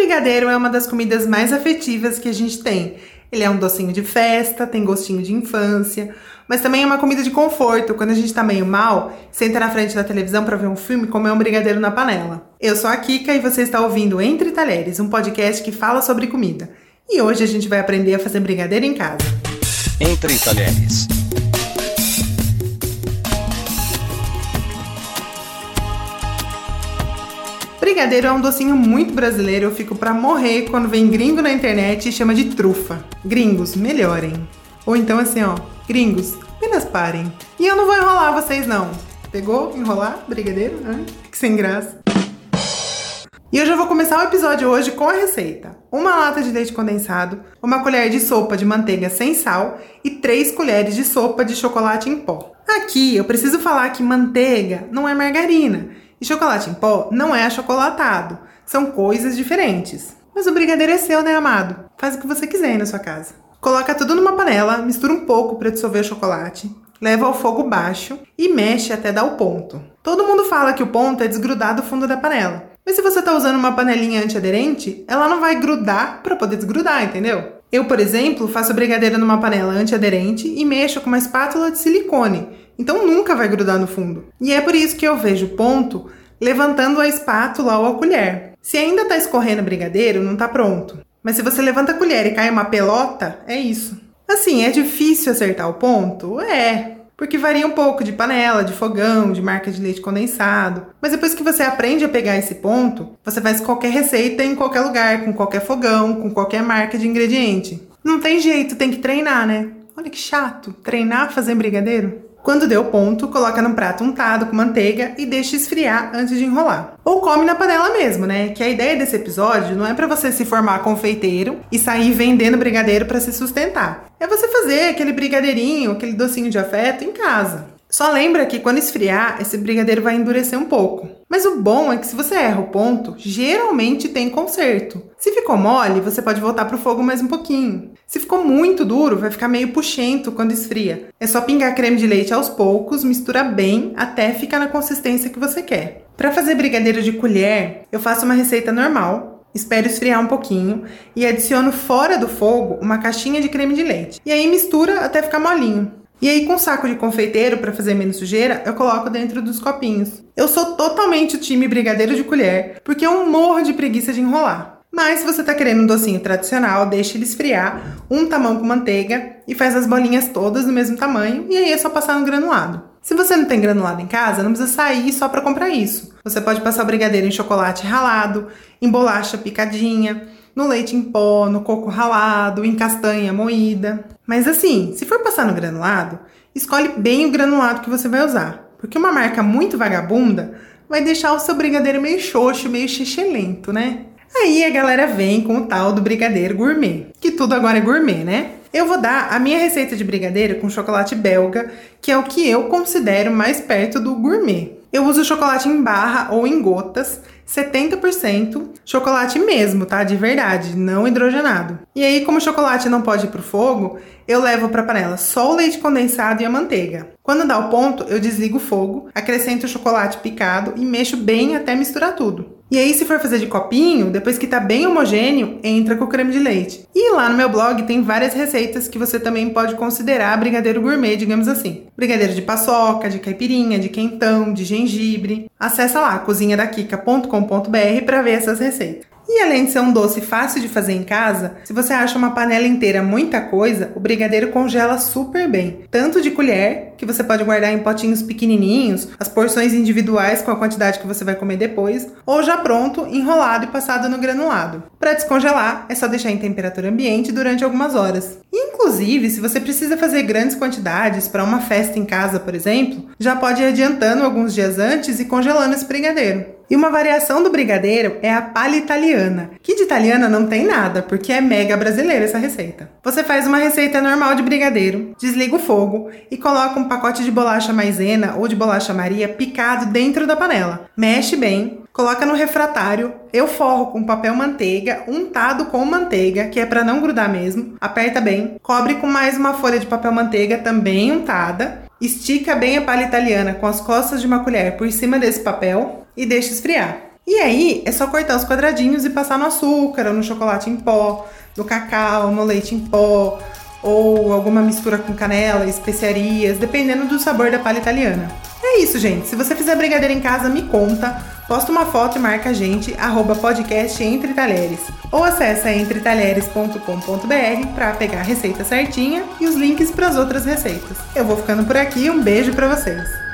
brigadeiro é uma das comidas mais afetivas que a gente tem. Ele é um docinho de festa, tem gostinho de infância, mas também é uma comida de conforto. Quando a gente tá meio mal, senta na frente da televisão para ver um filme e comer um brigadeiro na panela. Eu sou a Kika e você está ouvindo Entre Talheres, um podcast que fala sobre comida. E hoje a gente vai aprender a fazer brigadeiro em casa. Entre Talheres. Brigadeiro é um docinho muito brasileiro, eu fico pra morrer quando vem gringo na internet e chama de trufa. Gringos, melhorem. Ou então assim, ó, gringos, apenas parem. E eu não vou enrolar vocês não. Pegou? Enrolar? Brigadeiro? Hã? Que sem graça. E eu já vou começar o episódio hoje com a receita. Uma lata de leite condensado, uma colher de sopa de manteiga sem sal e três colheres de sopa de chocolate em pó. Aqui eu preciso falar que manteiga não é margarina e chocolate em pó não é achocolatado. São coisas diferentes. Mas o brigadeiro é seu, né, amado? Faz o que você quiser aí na sua casa. Coloca tudo numa panela, mistura um pouco para dissolver o chocolate, leva ao fogo baixo e mexe até dar o ponto. Todo mundo fala que o ponto é desgrudar do fundo da panela. Mas se você está usando uma panelinha antiaderente, ela não vai grudar para poder desgrudar, entendeu? Eu, por exemplo, faço brigadeiro numa panela antiaderente e mexo com uma espátula de silicone, então nunca vai grudar no fundo. E é por isso que eu vejo ponto levantando a espátula ou a colher. Se ainda está escorrendo brigadeiro, não está pronto. Mas se você levanta a colher e cai uma pelota, é isso. Assim, é difícil acertar o ponto? É, porque varia um pouco de panela, de fogão, de marca de leite condensado. Mas depois que você aprende a pegar esse ponto, você faz qualquer receita em qualquer lugar, com qualquer fogão, com qualquer marca de ingrediente. Não tem jeito, tem que treinar, né? Olha que chato, treinar fazer brigadeiro. Quando deu ponto, coloca num prato untado com manteiga e deixa esfriar antes de enrolar. Ou come na panela mesmo, né? Que a ideia desse episódio não é para você se formar confeiteiro e sair vendendo brigadeiro para se sustentar. É você fazer aquele brigadeirinho, aquele docinho de afeto em casa. Só lembra que quando esfriar, esse brigadeiro vai endurecer um pouco. Mas o bom é que se você erra o ponto, geralmente tem conserto. Se ficou mole, você pode voltar para o fogo mais um pouquinho. Se ficou muito duro, vai ficar meio puxento quando esfria. É só pingar creme de leite aos poucos, mistura bem até ficar na consistência que você quer. Para fazer brigadeiro de colher, eu faço uma receita normal, Espero esfriar um pouquinho e adiciono fora do fogo uma caixinha de creme de leite. E aí mistura até ficar molinho. E aí, com saco de confeiteiro para fazer menos sujeira, eu coloco dentro dos copinhos. Eu sou totalmente o time brigadeiro de colher, porque eu morro de preguiça de enrolar. Mas se você tá querendo um docinho tradicional, deixa ele esfriar, um tamão com manteiga e faz as bolinhas todas do mesmo tamanho, e aí é só passar no granulado. Se você não tem granulado em casa, não precisa sair só para comprar isso. Você pode passar o brigadeiro em chocolate ralado, em bolacha picadinha, no leite em pó, no coco ralado, em castanha moída. Mas assim, se for passar no granulado, escolhe bem o granulado que você vai usar, porque uma marca muito vagabunda vai deixar o seu brigadeiro meio xoxo, meio xixelento, né? Aí a galera vem com o tal do brigadeiro gourmet, que tudo agora é gourmet, né? Eu vou dar a minha receita de brigadeiro com chocolate belga, que é o que eu considero mais perto do gourmet. Eu uso chocolate em barra ou em gotas, 70% chocolate mesmo, tá? De verdade, não hidrogenado. E aí, como o chocolate não pode ir pro fogo, eu levo para panela só o leite condensado e a manteiga. Quando dá o ponto, eu desligo o fogo, acrescento o chocolate picado e mexo bem até misturar tudo. E aí, se for fazer de copinho, depois que tá bem homogêneo, entra com o creme de leite. E lá no meu blog tem várias receitas que você também pode considerar brigadeiro gourmet, digamos assim. Brigadeiro de paçoca, de caipirinha, de quentão, de gengibre. Acesse lá cozinhadakika.com.br para ver essas receitas. E além de ser um doce fácil de fazer em casa, se você acha uma panela inteira muita coisa, o brigadeiro congela super bem. Tanto de colher, que você pode guardar em potinhos pequenininhos, as porções individuais com a quantidade que você vai comer depois, ou já pronto, enrolado e passado no granulado. Para descongelar, é só deixar em temperatura ambiente durante algumas horas. Inclusive, se você precisa fazer grandes quantidades para uma festa em casa, por exemplo, já pode ir adiantando alguns dias antes e congelando esse brigadeiro. E uma variação do brigadeiro é a palha italiana, que de italiana não tem nada, porque é mega brasileira essa receita. Você faz uma receita normal de brigadeiro, desliga o fogo e coloca um pacote de bolacha maisena ou de bolacha Maria picado dentro da panela. Mexe bem, coloca no refratário, eu forro com papel manteiga, untado com manteiga, que é para não grudar mesmo. Aperta bem, cobre com mais uma folha de papel manteiga também untada. Estica bem a palha italiana com as costas de uma colher por cima desse papel e deixa esfriar. E aí é só cortar os quadradinhos e passar no açúcar, ou no chocolate em pó, no cacau, no leite em pó, ou alguma mistura com canela, especiarias, dependendo do sabor da palha italiana. É isso, gente. Se você fizer brigadeiro em casa, me conta. Posta uma foto e marca a gente, arroba podcast Entre Talheres. Ou acessa entretalheres.com.br para pegar a receita certinha e os links para as outras receitas. Eu vou ficando por aqui, um beijo para vocês.